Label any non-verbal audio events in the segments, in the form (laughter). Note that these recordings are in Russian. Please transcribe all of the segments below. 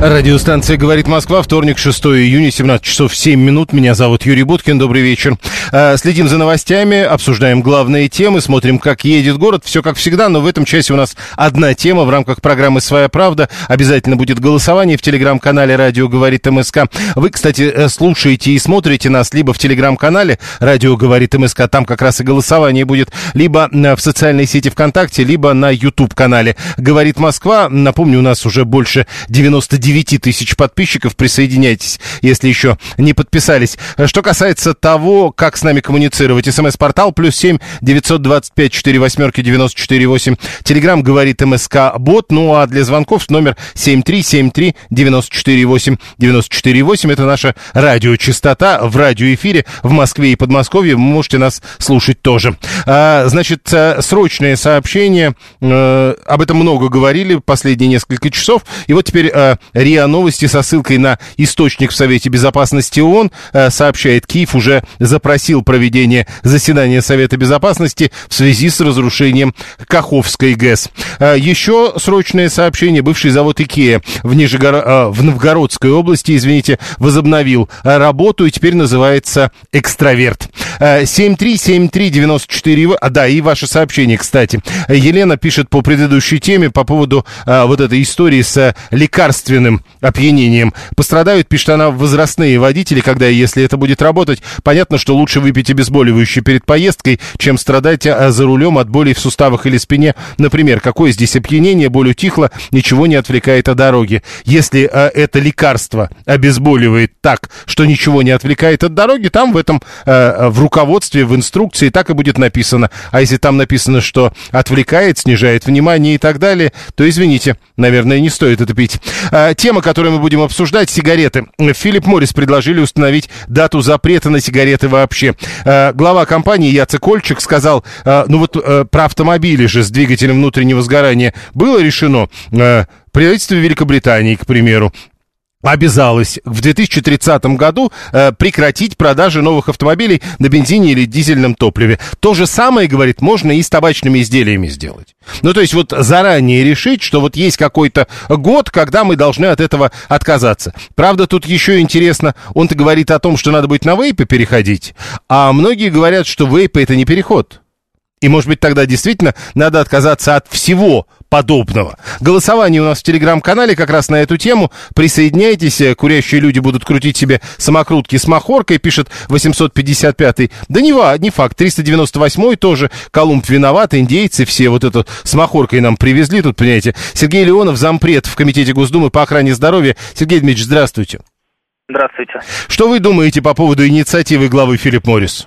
Радиостанция «Говорит Москва», вторник, 6 июня, 17 часов 7 минут. Меня зовут Юрий Буткин, добрый вечер. А, Следим за новостями, обсуждаем главные темы, смотрим, как едет город. Все как всегда, но в этом часе у нас одна тема в рамках программы «Своя правда». Обязательно будет голосование в телеграм-канале «Радио говорит МСК». Вы, кстати, э, слушаете и смотрите нас либо в телеграм-канале «Радио говорит МСК», там как раз и голосование будет, либо э, в социальной сети ВКонтакте, либо на YouTube-канале «Говорит Москва». Напомню, у нас уже больше 99 тысяч подписчиков. Присоединяйтесь, если еще не подписались. Что касается того, как с нами коммуницировать, смс-портал плюс семь девятьсот двадцать пять четыре восьмерки девяносто четыре восемь. Телеграмм говорит МСК Бот. Ну а для звонков номер семь три семь три девяносто четыре восемь девяносто четыре восемь. Это наша радиочастота в радиоэфире в Москве и Подмосковье. Вы можете нас слушать тоже. А, значит, э, срочное сообщение. Э, об этом много говорили последние несколько часов. И вот теперь э, РИА Новости со ссылкой на источник в Совете Безопасности ООН э, сообщает, Киев уже запросил проведение заседания Совета Безопасности в связи с разрушением Каховской ГЭС. Э, еще срочное сообщение. Бывший завод Икея в, Нижегоро... э, в Новгородской области, извините, возобновил работу и теперь называется «Экстраверт». Э, 7373948, а, да, и ваше сообщение, кстати. Елена пишет по предыдущей теме по поводу вот этой истории с э, лекарственным опьянением. Пострадают, пишет она, возрастные водители, когда и если это будет работать. Понятно, что лучше выпить обезболивающее перед поездкой, чем страдать э, за рулем от болей в суставах или спине. Например, какое здесь опьянение, боль утихла, ничего не отвлекает от дороги. Если э, это лекарство обезболивает так, что ничего не отвлекает от дороги, там в этом, э, в руководстве, в инструкции так и будет написано. А если там написано, что отвлекает, снижает внимание и так далее, то, извините, наверное, не стоит это пить. Тема, которую мы будем обсуждать, сигареты. Филипп Моррис предложили установить дату запрета на сигареты вообще. А, Глава компании Яцек Кольчик сказал, а, ну вот э, про автомобили же с двигателем внутреннего сгорания было решено. Э, Правительство Великобритании, к примеру, обязалась в 2030 году э, прекратить продажи новых автомобилей на бензине или дизельном топливе. То же самое, говорит, можно и с табачными изделиями сделать. Ну, то есть вот заранее решить, что вот есть какой-то год, когда мы должны от этого отказаться. Правда, тут еще интересно, он-то говорит о том, что надо будет на вейпы переходить, а многие говорят, что вейпы это не переход. И, может быть, тогда действительно надо отказаться от всего подобного. Голосование у нас в телеграм-канале как раз на эту тему. Присоединяйтесь, э, курящие люди будут крутить себе самокрутки с махоркой, пишет 855-й. Да не, не факт, 398-й тоже. Колумб виноват, индейцы все вот эту с махоркой нам привезли тут, понимаете. Сергей Леонов, зампред в Комитете Госдумы по охране здоровья. Сергей Дмитриевич, здравствуйте. Здравствуйте. Что вы думаете по поводу инициативы главы Филипп Моррис?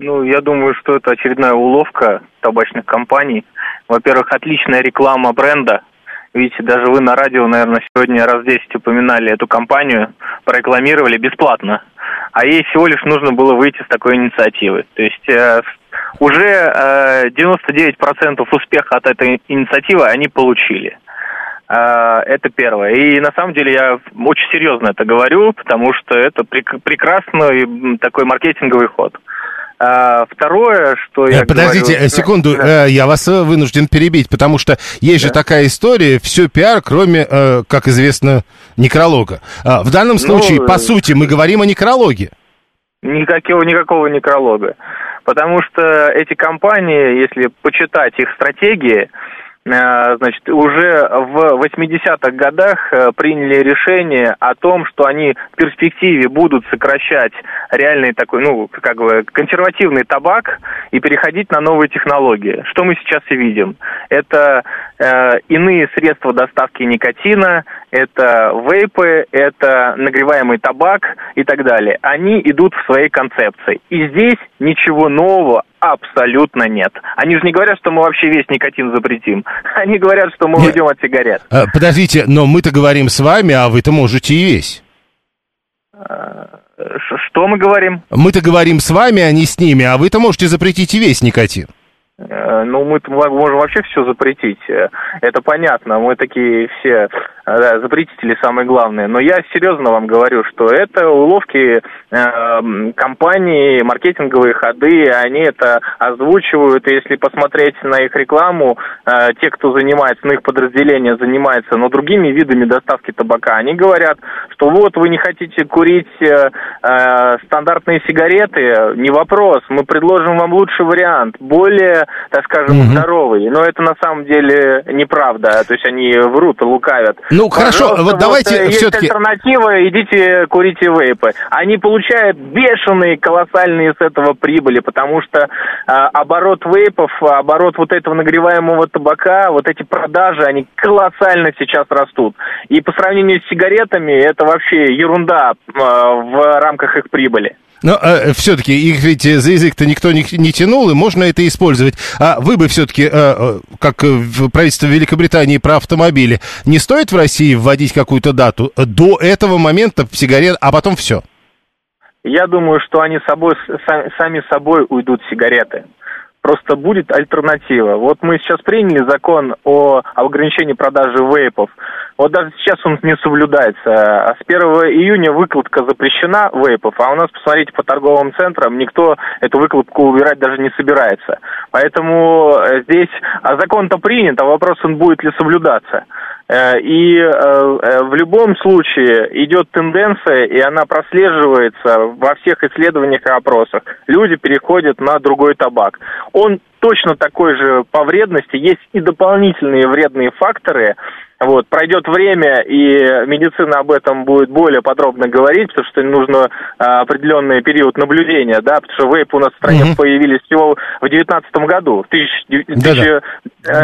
Ну, я думаю, что это очередная уловка табачных компаний. Во-первых, отличная реклама бренда. Видите, даже вы на радио, наверное, сегодня раз 10 упоминали эту компанию, прорекламировали бесплатно. А ей всего лишь нужно было выйти с такой инициативы. То есть э, уже э, 99% успеха от этой инициативы они получили. Э, Это первое. И на самом деле я очень серьезно это говорю, потому что это прек- прекрасный такой маркетинговый ход. А, Второе, что я Э, Подождите, говорю- э, секунду, Да. э, я вас вынужден перебить, потому что есть же такая история, все пиар, кроме, как известно, некролога. А, В данном случае, э, по сути, мы говорим о некрологе. Никакого, никакого некролога. Потому что эти компании, если почитать их стратегии, значит, уже в 80-х годах э, приняли решение о том, что они в перспективе будут сокращать реальный такой, ну, как бы консервативный табак и переходить на новые технологии. Что мы сейчас и видим? Это э, иные средства доставки никотина, это вейпы, это нагреваемый табак и так далее. Они идут в своей концепции. И здесь ничего нового Абсолютно нет. Они же не говорят, что мы вообще весь никотин запретим. (laughs) Они говорят, что мы Нет. уйдем от сигарет. А, Подождите, но мы-то говорим с вами, а вы-то можете и весь. Ш- Что мы говорим? Мы-то говорим с вами, а не с ними, а вы-то можете запретить и весь никотин. Э, Ну, мы можем вообще все запретить. Э, Это понятно. Мы такие все э, да, запретители самые главные. Но я серьезно вам говорю, что это уловки э, компаний, маркетинговые ходы, они это озвучивают. И если посмотреть на их рекламу, э, те, кто занимается, ну, их подразделение занимается, но другими видами доставки табака, они говорят, что вот вы не хотите курить э, стандартные сигареты, не вопрос, мы предложим вам лучший вариант, более, так скажем, Мгм. здоровый. Но это на самом деле неправда, то есть они врут, лукавят. Ну, хорошо, Пожалуйста, вот давайте э, есть альтернатива, идите курите вейпы. Они получают бешеные, колоссальные с этого прибыли, потому что э, оборот вейпов, оборот вот этого нагреваемого табака, вот эти продажи, они колоссально сейчас растут. И по сравнению с сигаретами, это вообще ерунда э, в рамках их прибыли. Но все-таки их ведь э, за язык-то никто не, не тянул, и можно это использовать. А вы бы все-таки, как э, в правительство Великобритании про автомобили, не стоит в России вводить какую-то дату э, до этого момента сигарет, а потом все? Я думаю, что они собой, са- сами собой уйдут сигареты. Просто будет альтернатива. Вот мы сейчас приняли закон о ограничении продажи вейпов. Вот даже сейчас он не соблюдается. А С 1 июня выкладка запрещена вейпов, а у нас, посмотрите, по торговым центрам никто эту выкладку убирать даже не собирается. Поэтому э, здесь а закон-то принят, а вопрос, он будет ли соблюдаться. Э, И э, э, в любом случае идет тенденция, и она прослеживается во всех исследованиях и опросах. Люди переходят на другой табак. Он точно такой же по вредности. Есть и дополнительные вредные факторы. Вот, пройдет время, и медицина об этом будет более подробно говорить, потому что нужно а, определенный период наблюдения, да, потому что вейпы у нас в стране Мгм. появились всего в девятнадцатом году, в тысяч- э,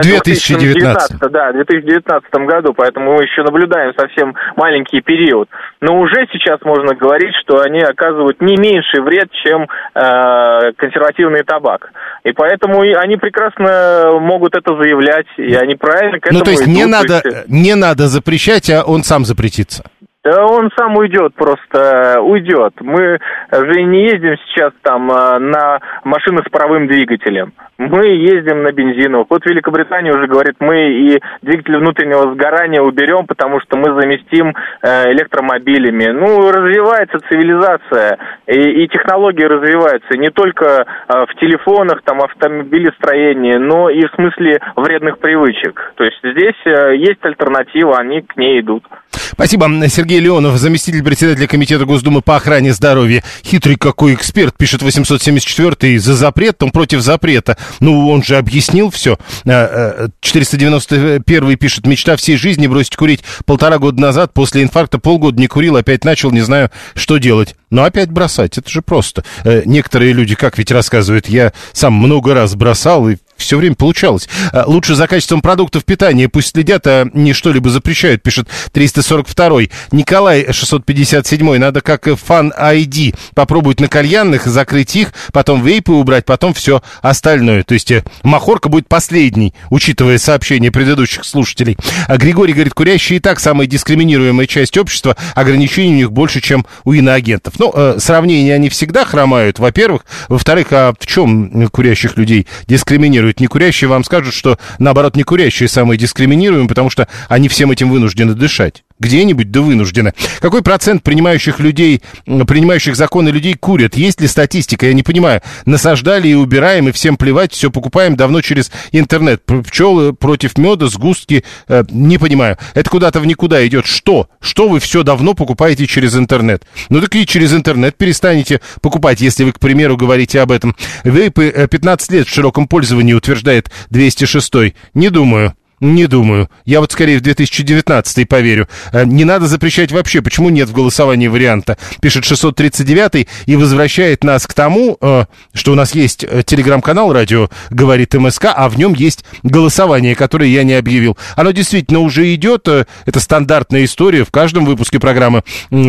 2019. 2019, да, в 2019 году, поэтому мы еще наблюдаем совсем маленький период. Но уже сейчас можно говорить, что они оказывают не меньший вред, чем э, консервативный табак. И поэтому и они прекрасно могут это заявлять, и они правильно к этому Ну, то есть не идут. надо, То есть, не надо запрещать, а он сам запретится. Да он сам уйдет просто, уйдет. Мы же не ездим сейчас там э, на машины с паровым двигателем. Мы ездим на бензиновых. Вот Великобритания уже говорит, мы и двигатель внутреннего сгорания уберем, потому что мы заместим э, электромобилями. Ну, развивается цивилизация, и, и технологии развиваются не только э, в телефонах, там, автомобилестроении, но и в смысле вредных привычек. То есть здесь есть альтернатива, они к ней идут. Спасибо. Сергей Леонов, заместитель председателя Комитета Госдумы по охране здоровья. Хитрый какой эксперт, пишет 874-й, за запрет, он против запрета. Ну, он же объяснил все. 491-й пишет, мечта всей жизни бросить курить полтора года назад, после инфаркта полгода не курил, опять начал, не знаю, что делать. Но опять бросать, это же просто. Э, Некоторые люди, как ведь рассказывают, я сам много раз бросал, и все время получалось. А, Лучше за качеством продуктов питания пусть следят, а не что-либо запрещают, пишет 342-й. Николай 657-й. Надо как фан ID попробовать на кальянных, закрыть их, потом вейпы убрать, потом все остальное. То есть э, махорка будет последней, учитывая сообщения предыдущих слушателей. А Григорий говорит, курящие и так самая дискриминируемая часть общества, ограничений у них больше, чем у иноагентов. Ну, э, сравнения они всегда хромают, во-первых. Во-вторых, а в чем курящих людей дискриминируют? Не курящие вам скажут, что, наоборот, не курящие самые дискриминируемые, потому что они всем этим вынуждены дышать. Где-нибудь, да вынуждены. Какой процент принимающих людей, принимающих законы людей курят? Есть ли статистика? Я не понимаю. Насаждали и убираем, и всем плевать, все покупаем давно через интернет. Пчелы против меда, сгустки, э, не понимаю. Это куда-то в никуда идет. Что? Что вы все давно покупаете через интернет? Ну так и через интернет перестанете покупать, если вы, к примеру, говорите об этом. Вейпы э, 15 лет в широком пользовании, утверждает 206. Не думаю. Не думаю. Я вот скорее в 2019 поверю. Э, Не надо запрещать вообще. Почему нет в голосовании варианта? Пишет 639 и возвращает нас к тому, э, что у нас есть э, телеграм-канал «Радио говорит МСК», а в нем есть голосование, которое я не объявил. Оно действительно уже идет. Это стандартная история. В каждом выпуске программы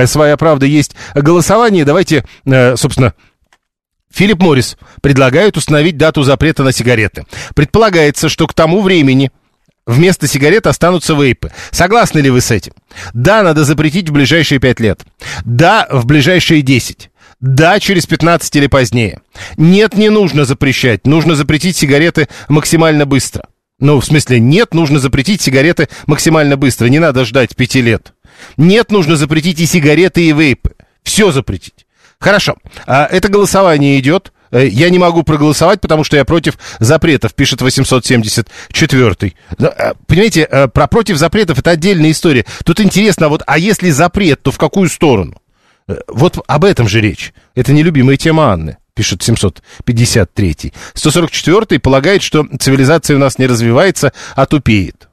«Своя правда» есть голосование. Давайте, собственно, Филипп Моррис предлагает установить дату запрета на сигареты. Предполагается, что к тому времени вместо сигарет останутся вейпы. Согласны ли вы с этим? Да, надо запретить в ближайшие 5 лет. Да, в ближайшие 10. Да, через 15 или позднее. Нет, не нужно запрещать. Нужно запретить сигареты максимально быстро. Ну, в смысле, нет, нужно запретить сигареты максимально быстро. Не надо ждать пяти лет. Нет, нужно запретить и сигареты, и вейпы. Все запретить. Хорошо. А это голосование идет. Э, я не могу проголосовать, потому что я против запретов, пишет 874. Э, понимаете, э, про против запретов это отдельная история. Тут интересно, вот, а если запрет, то в какую сторону? Вот об этом же речь. Это нелюбимая тема Анны пишет 753. 144 полагает, что цивилизация у нас не развивается, а тупеет.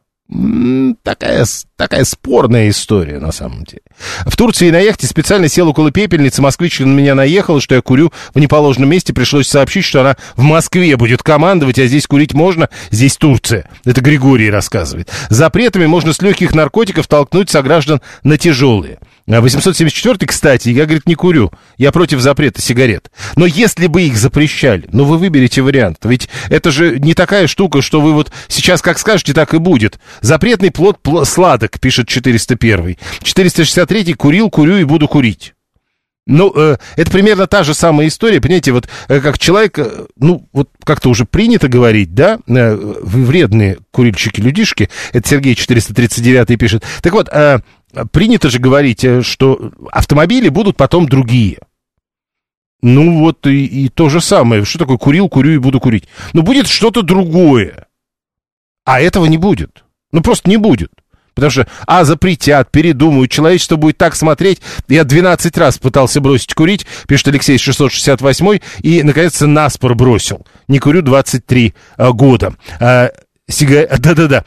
Такая, такая спорная история, на самом деле. В Турции на яхте специально сел около пепельницы. Москвич на меня наехал, что я курю в неположенном месте. Пришлось сообщить, что она в Москве будет командовать, а здесь курить можно, здесь Турция. Это Григорий рассказывает. Запретами можно с легких наркотиков толкнуть сограждан на тяжелые. 874 а кстати, я, говорит, не курю. Я против запрета сигарет. Но если бы их запрещали, ну вы выберете вариант. Ведь это же не такая штука, что вы вот сейчас как скажете, так и будет. Запретный плод пл- сладок, пишет 401. 463 курил, курю и буду курить. Ну, э, это примерно та же самая история, понимаете, вот э, как человек, э, ну, вот как-то уже принято говорить, да, э, вредные курильщики-людишки, это Сергей 439 пишет. Так вот, э, принято же говорить, э, что автомобили будут потом другие. Ну вот и, и то же самое. Что такое курил, курю и буду курить? Ну будет что-то другое. А этого не будет. Ну просто не будет. Потому что, а, запретят, передумают, человечество будет так смотреть. Я 12 раз пытался бросить курить, пишет Алексей 668, и, наконец-то, наспор бросил. Не курю 23 а, года. А, сига... (laughs) Да-да-да.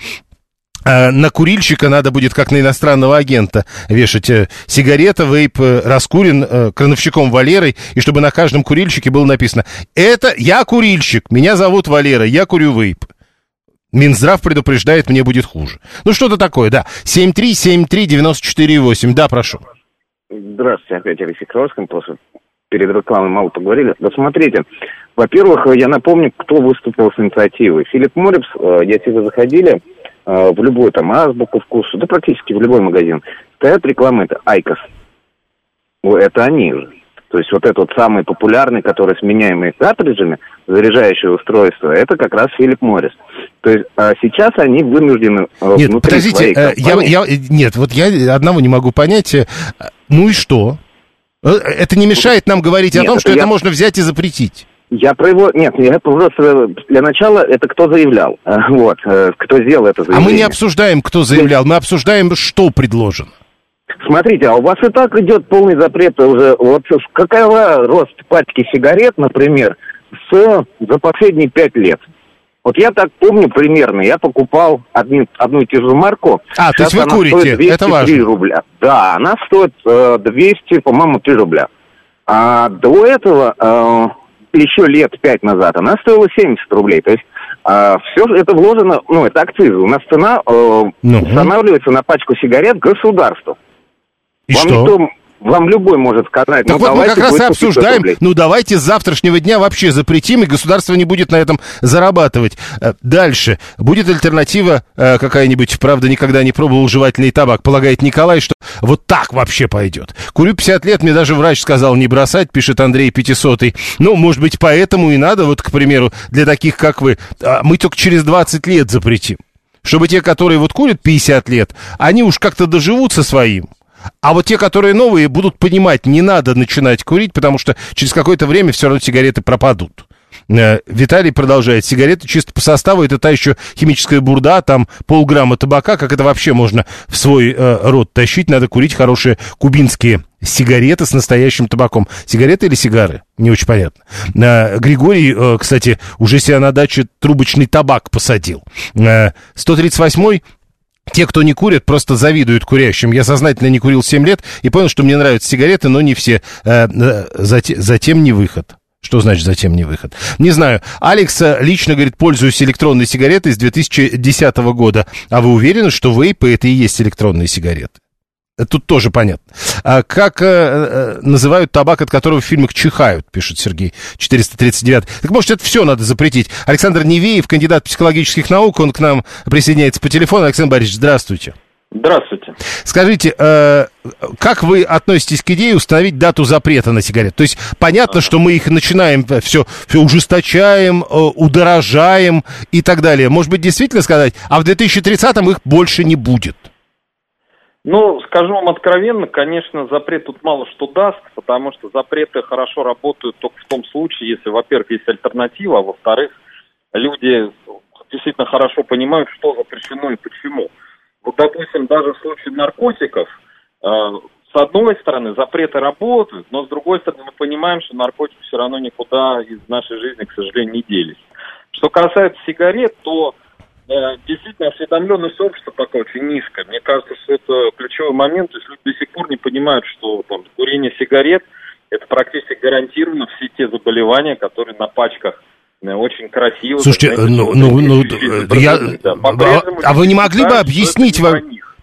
А на курильщика надо будет, как на иностранного агента, вешать э, сигарета, вейп э, раскурен э, крановщиком Валерой, и чтобы на каждом курильщике было написано «Это я курильщик, меня зовут Валера, я курю вейп». Минздрав предупреждает, мне будет хуже. Ну, что-то такое, да. 7373948, да, прошу. Здравствуйте, опять Алексей Кровский, после перед рекламой мало поговорили. Да смотрите, во-первых, я напомню, кто выступил с инициативой. Philip Morris, если вы заходили, в любой там азбуку вкусу, да практически в любой магазин, стоят рекламы, это IQOS. Это они же. То есть вот этот самый популярный, который с меняемыми картриджами, заряжающее устройство, это как раз Philip Morris. То есть а сейчас они вынуждены э, Нет, подождите, э, я, я, нет, вот я одного не могу понять. Ну и что? Это не мешает нам говорить нет, о том, что я... это можно взять и запретить. Я про его... Нет, я просто для начала это кто заявлял. Э, (laughs) вот, э, кто сделал это заявление. А мы не обсуждаем, кто заявлял, мы обсуждаем, что предложено. Смотрите, а у вас и так идет полный запрет уже. Вот какова рост пачки сигарет, например, с, за последние пять лет? Вот я так помню примерно, я покупал одну, одну и ту же марку. А, то есть вы курите, это важно. рубля. Да, она стоит э, 200, по-моему, 3 рубля. А до этого э, еще лет пять назад она стоила 70 рублей. То есть а, все это вложено, ну, это акцизы. У нас цена э, ну. устанавливается на пачку сигарет государству. И Вам что? Никто, вам любой может сказать, так ну, вот мы как раз и обсуждаем, ну давайте с завтрашнего дня вообще запретим, и государство не будет на этом зарабатывать. Э, дальше. Будет альтернатива э, какая-нибудь, правда, никогда не пробовал жевательный табак, полагает Николай, что вот так вообще пойдет. Курю 50 лет, мне даже врач сказал не бросать, пишет Андрей 500 Ну, может быть, поэтому и надо, вот, к примеру, для таких, как вы, а мы только через 20 лет запретим. Чтобы те, которые вот курят 50 лет, они уж как-то доживут со своим. А вот те, которые новые, будут понимать, не надо начинать курить, потому что через какое-то время все равно сигареты пропадут. Э, Виталий продолжает. Сигареты чисто по составу это та еще химическая бурда, там полграмма табака. Как это вообще можно в свой э, рот тащить? Надо курить хорошие кубинские сигареты с настоящим табаком. Сигареты или сигары? Не очень понятно. Э, Григорий, э, кстати, уже себя на даче трубочный табак посадил. Э, 138-й те, кто не курят, просто завидуют курящим. Я сознательно не курил 7 лет и понял, что мне нравятся сигареты, но не все. Э, э, затем, затем не выход. Что значит затем не выход? Не знаю. Алекс э, лично, говорит, пользуюсь электронной сигаретой с 2010 года. А вы уверены, что вейпы это и есть электронные сигареты? Тут тоже понятно. А как э, э, называют табак, от которого в фильмах чихают, пишет Сергей 439. Так может, это все надо запретить. Александр Невеев, кандидат психологических наук, он к нам присоединяется по телефону. Александр Борисович, здравствуйте. Здравствуйте. Скажите, э, как вы относитесь к идее установить дату запрета на сигареты? То есть понятно, что мы их начинаем все, все ужесточаем, э, удорожаем и так далее. Может быть, действительно сказать, а в 2030-м их больше не будет? Ну, скажу вам откровенно, конечно, запрет тут мало что даст, потому что запреты хорошо работают только в том случае, если, во-первых, есть альтернатива, а во-вторых, люди действительно хорошо понимают, что запрещено и почему. Вот, допустим, даже в случае наркотиков, э, с одной стороны, запреты работают, но с другой стороны, мы понимаем, что наркотики все равно никуда из нашей жизни, к сожалению, не делись. Что касается сигарет, то действительно осведомленность общества пока очень низкая. Мне кажется, что это ключевой момент. То есть люди до сих пор не понимают, что там, курение сигарет это практически гарантированно все те заболевания, которые на пачках очень красиво. Слушайте, знаете, ну, ну, ну, э, я, да, а, а вы не могли бы объяснить вам...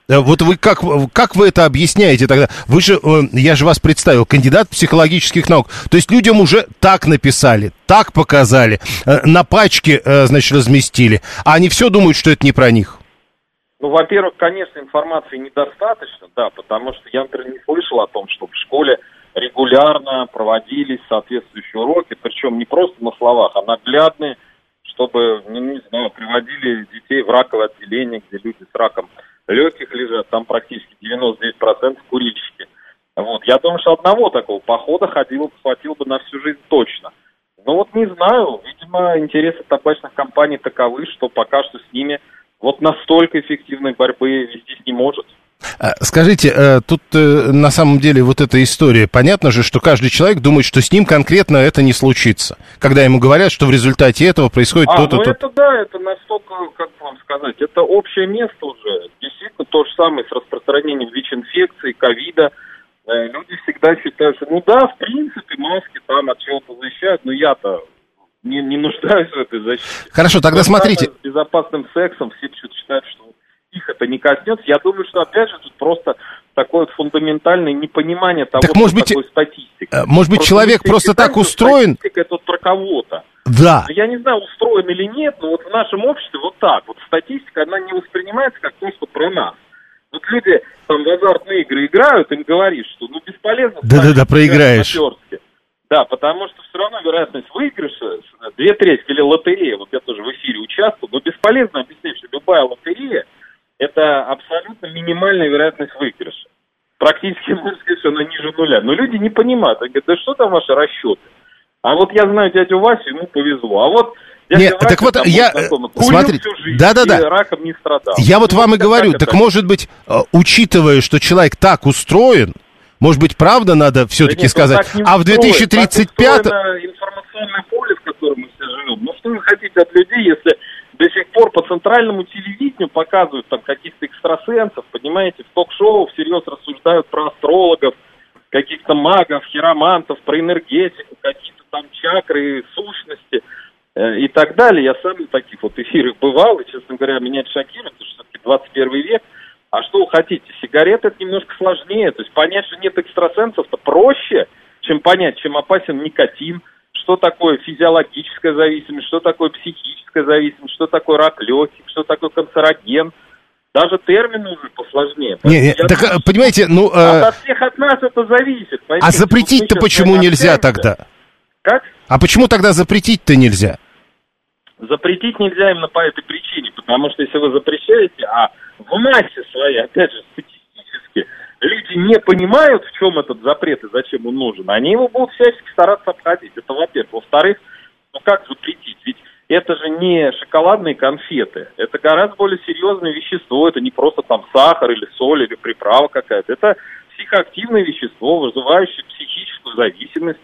Э, вот вы как, как вы это объясняете тогда? Вы же, э, я же вас представил, кандидат психологических наук. То есть людям уже так написали, так показали, на пачке, значит, разместили. А они все думают, что это не про них. Ну, во-первых, конечно, информации недостаточно, да, потому что я, например, не слышал о том, что в школе регулярно проводились соответствующие уроки, причем не просто на словах, а наглядные, чтобы, ну, не знаю, приводили детей в раковое отделение, где люди с раком легких лежат, там практически 99% курильщики. Вот. Я думаю, что одного такого похода ходило, хватило бы на всю жизнь точно. Ну вот не знаю, видимо, интересы табачных компаний таковы, что пока что с ними вот настолько эффективной борьбы вестись не может. А, скажите, э, тут э, на самом деле вот эта история, понятно же, что каждый человек думает, что с ним конкретно это не случится, когда ему говорят, что в результате этого происходит а, то-то, ну то это да, это настолько, как вам сказать, это общее место уже. Действительно, то же самое с распространением ВИЧ-инфекции, ковида. Э, люди всегда считают, что, ну да, в принципе, маски там от чего-то защищают, но я-то не, не нуждаюсь в этой защите. Хорошо, тогда смотрите. С безопасным сексом все считают, что их это не коснется. Я думаю, что, опять же, тут просто такое вот фундаментальное непонимание того, так, может что быть, такое статистика. Э, может быть, просто человек просто так устроен... Статистика это про кого-то. Да. Я не знаю, устроен или нет, но вот в нашем обществе вот так. Вот статистика, она не воспринимается как то, что про нас. Вот люди там в азартные игры играют, им говоришь, что ну бесполезно... Да-да-да, проиграешь. Да, потому что все равно вероятность выигрыша, две трети или лотерея, вот я тоже в эфире участвую, но бесполезно объяснять, что любая лотерея это абсолютно минимальная вероятность выигрыша. Практически, можно сказать, что она ниже нуля. Но люди не понимают. Они говорят, да что там ваши расчеты? А вот я знаю дядю Васю, ему повезло. А вот дядя Нет, Вася, так вот я, смотрите, да-да-да, раком не страдал. Я вот вам и говорю, так может быть, э, учитывая, что человек так устроен, может быть, правда надо все-таки да сказать, а в 2035... информационное поле, в котором мы все живем. Ну что вы хотите от людей, если до сих пор по центральному телевидению показывают там каких-то экстрасенсов, понимаете, в ток-шоу всерьез рассуждают про астрологов, каких-то магов, хиромантов, про энергетику, какие-то там чакры, сущности э, и так далее. Я сам в таких вот эфирах бывал, и, честно говоря, меня это шокирует, потому что все-таки 21 век. А что вы хотите? Сигареты это немножко сложнее. То есть понять, что нет экстрасенсов-то проще, чем понять, чем опасен никотин – что такое физиологическая зависимость, что такое психическая зависимость, что такое рак легких, что такое канцероген. Даже термины уже посложнее. Не, не, так, думаю, понимаете, ну... Э... От всех от нас это зависит. А запретить-то почему нельзя тогда? Как? А почему тогда запретить-то нельзя? Запретить нельзя именно по этой причине, потому что если вы запрещаете, а в массе своей, опять же, люди не понимают, в чем этот запрет и зачем он нужен, они его будут всячески стараться обходить. Это во-первых. Во-вторых, ну как запретить? Ведь это же не шоколадные конфеты. Это гораздо более серьезное вещество. Это не просто там сахар или соль или приправа какая-то. Это психоактивное вещество, вызывающее психическую зависимость.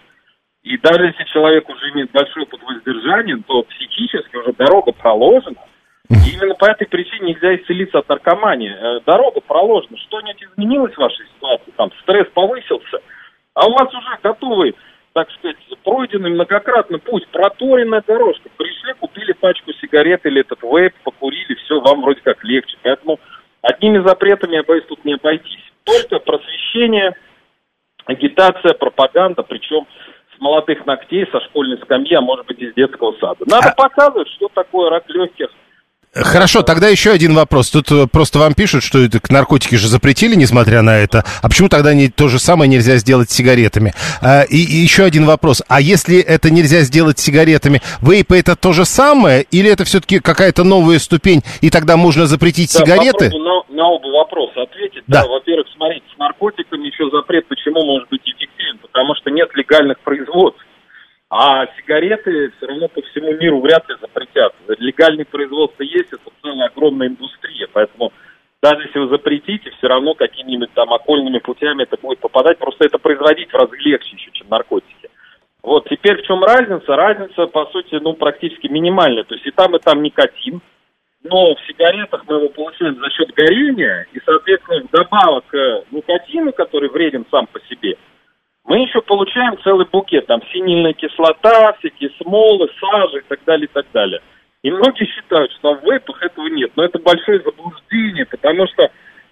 И даже если человек уже имеет большой опыт воздержания, то психически уже дорога проложена – и именно по этой причине нельзя исцелиться от наркомании. Э, дорога проложена, что-нибудь изменилось в вашей ситуации, там стресс повысился, а у вас уже готовый, так сказать, пройденный многократно путь, проторенная дорожка. Пришли, купили пачку сигарет или этот вейп, покурили, все, вам вроде как легче. Поэтому одними запретами, я боюсь, тут не обойтись. Только просвещение, агитация, пропаганда, причем с молодых ногтей, со школьной скамьи, а может быть из детского сада. Надо а... показывать, что такое рак легких, Хорошо, тогда еще один вопрос. Тут э, просто вам пишут, что это, наркотики же запретили, несмотря на это. А почему тогда не, то же самое нельзя сделать с сигаретами? А, и, и еще один вопрос. А если это нельзя сделать с сигаретами, вейпы это то же самое? Или это все-таки какая-то новая ступень, и тогда можно запретить да, сигареты? На, на оба вопроса ответить. Да. да, во-первых, смотрите, с наркотиками еще запрет почему может быть эффективен? Потому что нет легальных производств. А сигареты все равно по всему миру вряд ли запретят. Легальные производства есть, это целая огромная индустрия, поэтому даже если вы запретите, все равно какими-нибудь там окольными путями это будет попадать, просто это производить в разы легче еще, чем наркотики. Вот, теперь в чем разница? Разница, по сути, ну, практически минимальная. То есть и там, и там никотин, но в сигаретах мы его получаем за счет горения, и, соответственно, вдобавок к никотину, который вреден сам по себе – мы еще получаем целый букет, там синильная кислота, всякие смолы, сажи и так далее, и так далее. И многие считают, что в вейпах этого нет. Но это большое заблуждение, потому что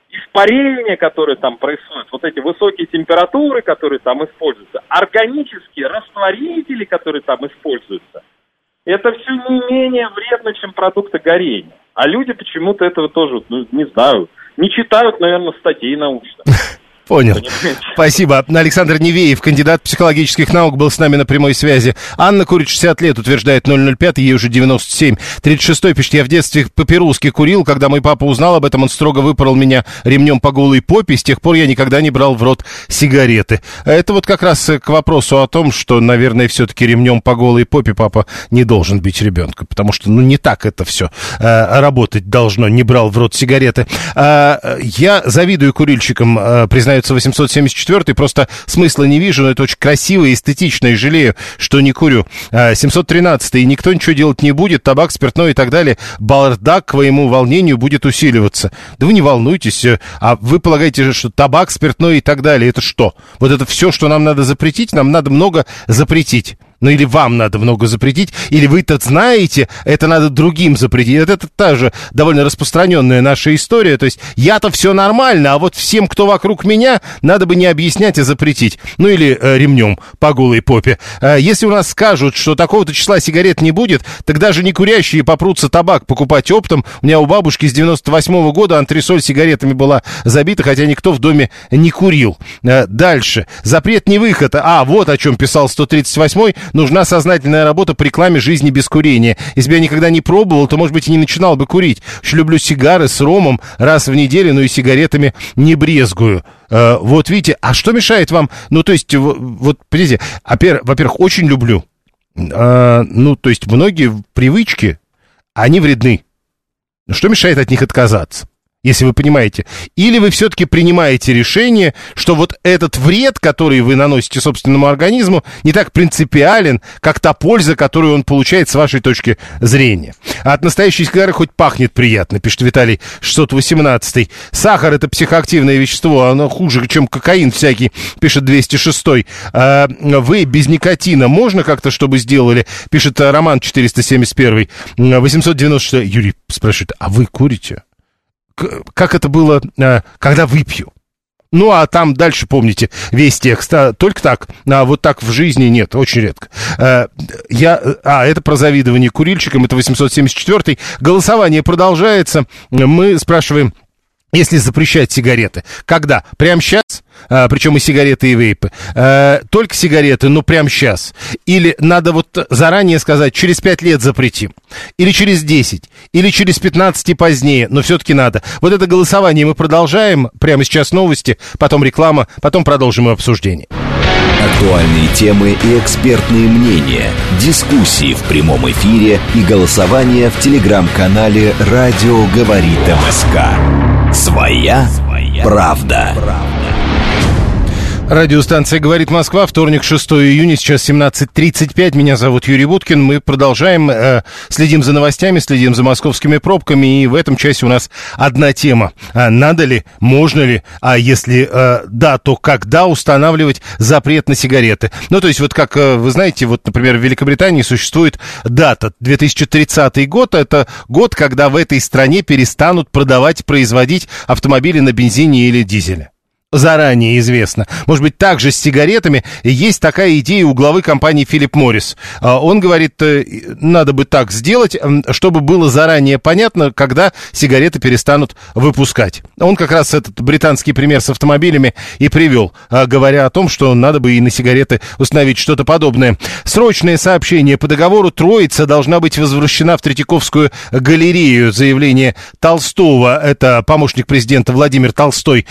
испарение, которое там происходит, вот эти высокие температуры, которые там используются, органические растворители, которые там используются, это все не менее вредно, чем продукты горения. А люди почему-то этого тоже, ну, не знаю, не читают, наверное, статей научных. Понял. Спасибо. Александр Невеев, кандидат психологических наук, был с нами на прямой связи. Анна курит 60 лет, утверждает 005, ей уже 97. 36-й пишет, я в детстве папируски курил. Когда мой папа узнал об этом, он строго выпорол меня ремнем по голой попе. С тех пор я никогда не брал в рот сигареты. Это вот как раз к вопросу о том, что, наверное, все-таки ремнем по голой попе папа не должен бить ребенка. Потому что, ну, не так это все э, работать должно. Не брал в рот сигареты. Э, я завидую курильщикам, э, признаю нравится 874 просто смысла не вижу, но это очень красиво и эстетично, и жалею, что не курю. 713 а, и никто ничего делать не будет, табак, спиртное и так далее. Бардак, к моему волнению, будет усиливаться. Да вы не волнуйтесь, э, а вы полагаете, что табак, спиртное и так далее, это что? Вот это все, что нам надо запретить, нам надо много запретить. Ну или вам надо много запретить, или вы-то знаете, это надо другим запретить. Это, это та же довольно распространенная наша история. То есть я-то все нормально, а вот всем, кто вокруг меня, надо бы не объяснять, а запретить. Ну или э, ремнем по голой попе. Э, если у нас скажут, что такого-то числа сигарет не будет, тогда же не курящие попрутся табак покупать оптом. У меня у бабушки с 98 -го года антресоль сигаретами была забита, хотя никто в доме не курил. Э, дальше. Запрет не выход. А, вот о чем писал 138-й нужна сознательная работа по рекламе жизни без курения. Если бы я никогда не пробовал, то, может быть, и не начинал бы курить. Очень люблю сигары с ромом раз в неделю, но и сигаретами не брезгую. Э, вот видите, а что мешает вам? Ну, то есть, вот, подождите, во-первых, очень люблю. Э, ну, то есть, многие привычки, они вредны. Что мешает от них отказаться? Если вы понимаете. Или вы все-таки принимаете решение, что вот этот вред, который вы наносите собственному организму, не так принципиален, как та польза, которую он получает с вашей точки зрения. А от настоящей сигары хоть пахнет приятно, пишет Виталий 618. Сахар это психоактивное вещество, оно хуже, чем кокаин всякий, пишет 206. А вы без никотина можно как-то, чтобы сделали, пишет Роман 471. 896. Юрий спрашивает, а вы курите? Как это было, э, когда выпью. Ну, а там дальше, помните, весь текст. А, только так. А вот так в жизни нет, очень редко. А, я, а, это про завидование курильщикам, это 874-й. Голосование продолжается. Мы спрашиваем, если запрещать сигареты. Когда? Прямо сейчас? А, причем и сигареты, и вейпы. А, только сигареты, но прямо сейчас. Или надо вот заранее сказать, через 5 лет запретим. Или через 10. Или через 15 и позднее. Но все-таки надо. Вот это голосование мы продолжаем. Прямо сейчас новости, потом реклама, потом продолжим обсуждение. Актуальные темы и экспертные мнения, дискуссии в прямом эфире и голосование в телеграм-канале «Радио говорит МСК». Своя, правда. правда. Радиостанция «Говорит Москва», вторник, 6 июня, сейчас 17.35. Меня зовут Юрий Буткин. Мы продолжаем, э, следим за новостями, следим за московскими пробками. И в этом часе у нас одна тема. А надо ли, можно ли, а если э, да, то когда устанавливать запрет на сигареты? Ну, то есть вот как э, вы знаете, вот, например, в Великобритании существует дата 2030 год. Это год, когда в этой стране перестанут продавать, производить автомобили на бензине или дизеле. Заранее известно. Может быть, также с сигаретами есть такая идея у главы компании Филипп Моррис. А, он говорит, э, надо бы так сделать, чтобы было заранее понятно, когда сигареты перестанут выпускать. Он как раз этот британский пример с автомобилями и привел, а, говоря о том, что надо бы и на сигареты установить что-то подобное. Срочное сообщение по договору Троица должна быть возвращена в Третьяковскую галерею. Заявление Толстого, это помощник президента Владимир Толстой.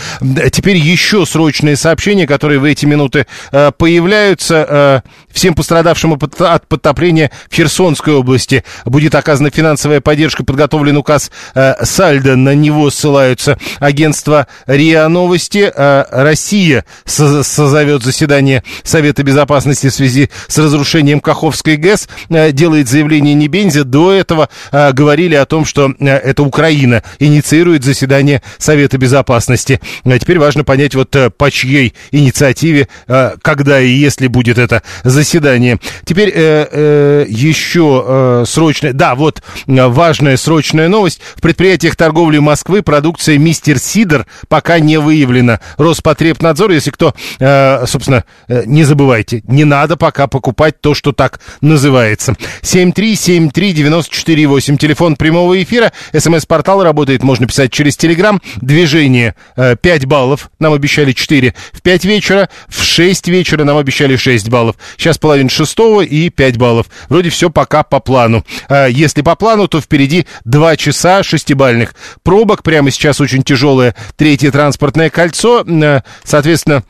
Теперь еще срочные сообщения, которые в эти минуты э, появляются. Э, всем пострадавшим от подтопления в Херсонской области будет оказана финансовая поддержка. Подготовлен указ э, Сальдо. На него ссылаются агентство РИА Новости. Э, Россия созовет заседание Совета Безопасности в связи с разрушением Каховской ГЭС. Э, делает заявление Небензя. До этого э, говорили о том, что э, это Украина инициирует заседание Совета Безопасности. А теперь важно понять, понять, вот э, по чьей инициативе, э, когда и если будет это заседание. Теперь э, еще срочная, да, вот важная срочная новость. В предприятиях торговли Москвы продукция «Мистер Сидор» пока не выявлена. Роспотребнадзор, если кто, собственно, не забывайте, не надо пока покупать то, что так называется. 7373948, телефон прямого эфира, смс-портал работает, можно писать через Телеграм. Движение э, 5 баллов нам обещали 4 в 5 вечера, в 6 вечера нам обещали 6 баллов. Сейчас половина шестого и 5 баллов. Вроде все пока по плану. А если по плану, то впереди 2 часа шестибальных пробок. Прямо сейчас очень тяжелое третье транспортное кольцо. Э, соответственно,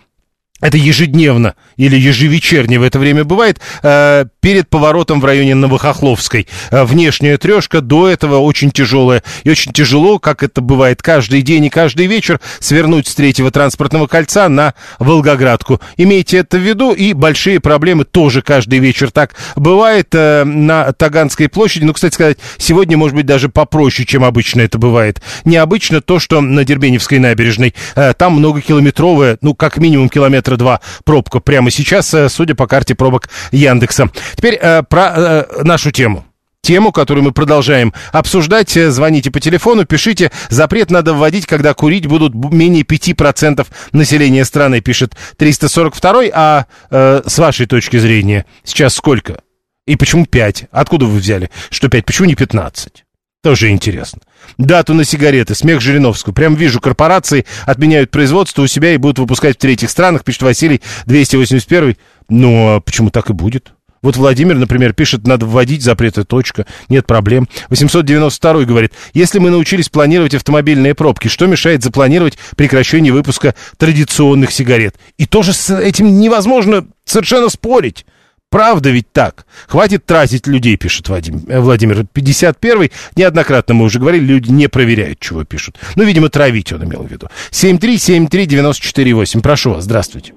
это ежедневно или ежевечерне в это время бывает, э, перед поворотом в районе Новохохловской. Э, внешняя трешка до этого очень тяжелая. И очень тяжело, как это бывает каждый день и каждый вечер, свернуть с третьего транспортного кольца на Волгоградку. Имейте это в виду, и большие проблемы тоже каждый вечер так бывает э, на Таганской площади. Ну, кстати сказать, сегодня, может быть, даже попроще, чем обычно это бывает. Необычно то, что на Дербеневской набережной. Там многокилометровая, ну, как минимум километра два пробка прямо сейчас, э, судя по карте пробок Яндекса. Теперь э, про э, нашу тему тему, которую мы продолжаем обсуждать. Звоните по телефону, пишите. Запрет надо вводить, когда курить будут менее 5% населения страны, пишет 342 А э, с вашей точки зрения, сейчас сколько? И почему 5? Откуда вы взяли, что 5? Почему не 15? Тоже интересно. Дату на сигареты. Смех Жириновского. Прям вижу, корпорации отменяют производство у себя и будут выпускать в третьих странах, пишет Василий 281. Ну, а почему так и будет? Вот Владимир, например, пишет, надо вводить запреты, точка, нет проблем. 892 говорит, если мы научились планировать автомобильные пробки, что мешает запланировать прекращение выпуска традиционных сигарет? И тоже с этим невозможно совершенно спорить. Правда ведь так? Хватит тратить людей, пишет Вадим, э, Владимир. 51-й, неоднократно мы уже говорили, люди не проверяют, чего пишут. Ну, видимо, травить он имел в виду. 7373948, прошу вас, здравствуйте.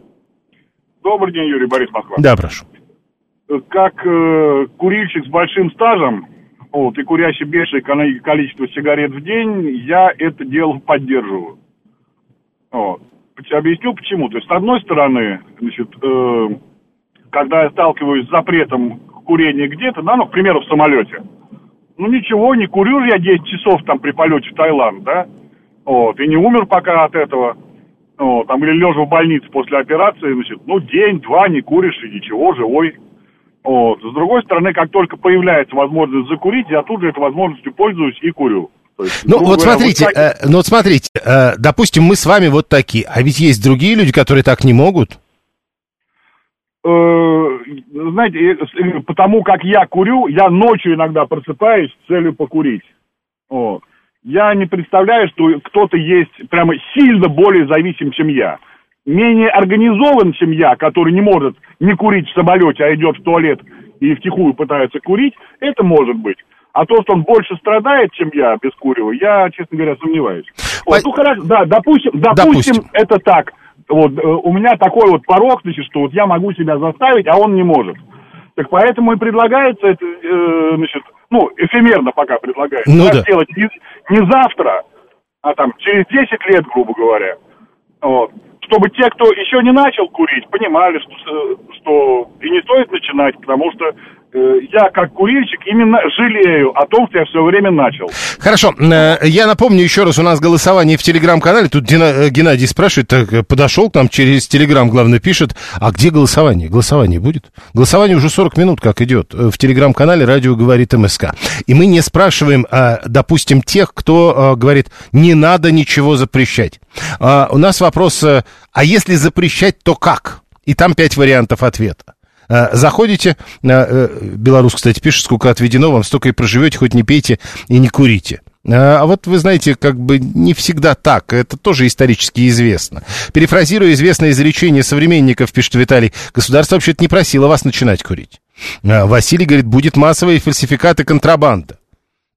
Добрый день, Юрий Борис Москва. Да, прошу. Как э, курильщик с большим стажем, вот, и курящий меньшее количество сигарет в день, я это дело поддерживаю. Вот. Объясню почему. То есть, с одной стороны, значит, э, когда я сталкиваюсь с запретом курения где-то, да, ну, к примеру, в самолете. Ну, ничего, не курю я 10 часов там при полете в Таиланд, да, вот, и не умер пока от этого, вот, там, или лежа в больнице после операции, значит, ну, день-два не куришь и ничего, живой. Вот. С другой стороны, как только появляется возможность закурить, я тут же этой возможностью пользуюсь и курю. Есть, ну, вот говоря, смотрите, вот так... э, ну, вот смотрите, э, допустим, мы с вами вот такие, а ведь есть другие люди, которые так не могут. Э, знаете, э, потому как я курю, я ночью иногда просыпаюсь с целью покурить. Вот. Я не представляю, что кто-то есть прямо сильно более зависим, чем я. Менее организован, чем я, который не может не курить в самолете, а идет в туалет и втихую пытается курить, это может быть. А то, что он больше страдает, чем я без курева, я, честно говоря, сомневаюсь. Вот, ну хорошо, да, допустим, допустим, допустим. это так вот э, у меня такой вот порог, значит, что вот я могу себя заставить, а он не может. Так поэтому и предлагается это, э, значит, ну, эфемерно пока предлагается. Ну, да. сделать не, не завтра, а там через 10 лет, грубо говоря. Вот. Чтобы те, кто еще не начал курить, понимали, что, что и не стоит начинать, потому что э, я, как курильщик, именно жалею о том, что я все время начал. Хорошо, э, я напомню еще раз, у нас голосование в Телеграм-канале. Тут э, Геннадий спрашивает, так, э, подошел к нам через Телеграм, главное, пишет, а где голосование? Голосование будет? Голосование уже 40 минут как идет э, в Телеграм-канале «Радио говорит МСК». И мы не спрашиваем, а, допустим, тех, кто э, говорит, не надо ничего запрещать. А, У нас вопрос, э, а если запрещать, то как? И там пять вариантов ответа. Э, Заходите, э, э, белорус, кстати, пишет, сколько отведено, вам столько и проживете, хоть не пейте и не курите. А вот вы знаете, как бы не всегда так, это тоже исторически известно. Перефразируя известное изречение современников, пишет Виталий, государство вообще-то не просило вас начинать курить. Э, Василий говорит, будет массовые фальсификаты контрабанда.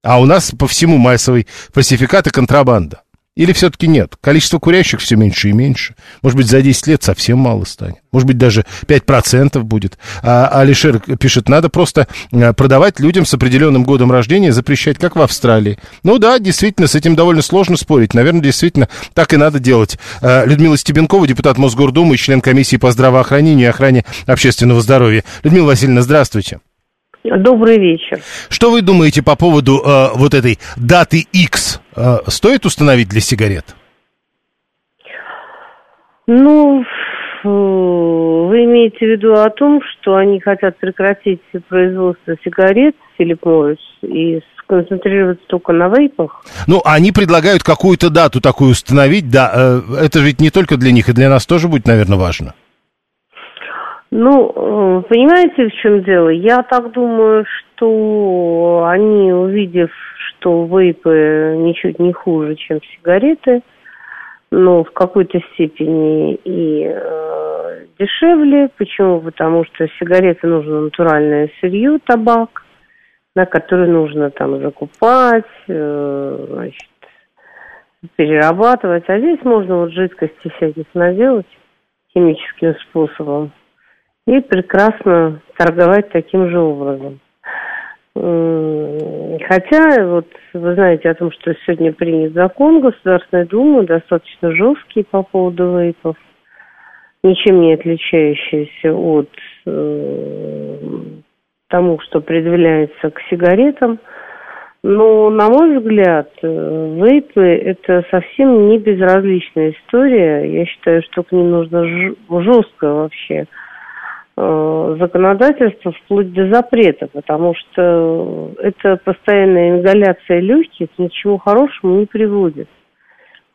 А у нас по всему массовый фальсификат и контрабанда. Или все-таки нет? Количество курящих все меньше и меньше. Может быть, за 10 лет совсем мало станет. Может быть, даже 5% будет. А Алишер пишет, надо просто э, продавать людям с определенным годом рождения, запрещать, как в Австралии. Ну да, действительно, с этим довольно сложно спорить. Наверное, действительно, так и надо делать. Э, Людмила Стебенкова, депутат Мосгордумы и член комиссии по здравоохранению и охране общественного здоровья. Людмила Васильевна, здравствуйте. Добрый вечер. Что вы думаете по поводу э, вот этой даты X? Э, стоит установить для сигарет? Ну, вы имеете в виду о том, что они хотят прекратить производство сигарет Филипп Моррис и сконцентрироваться только на вейпах? Ну, они предлагают какую-то дату такую установить, да. э, это ведь не только для них, и для нас тоже будет, наверное, важно. Ну, э, понимаете, в чем дело? Я так думаю, что они, увидев, что вейпы ничуть не хуже, чем сигареты, но в какой-то степени и э, дешевле. Почему? Потому что сигареты нужно натуральное сырье, табак, да, который нужно там закупать, э, значит, перерабатывать. А здесь можно вот жидкости всяких наделать химическим способом и прекрасно торговать таким же образом. Хотя, вот вы знаете о том, что сегодня принят закон Государственной Думы, достаточно жесткий по поводу вейпов, ничем не отличающийся от э, тому, что предъявляется к сигаретам. Но, на мой взгляд, э, вейпы – это совсем не безразличная история. Я считаю, что к ним нужно ж- жесткое вообще э, законодательство вплоть до запрета, потому что это постоянная ингаляция легких ни к чему хорошему не приводит.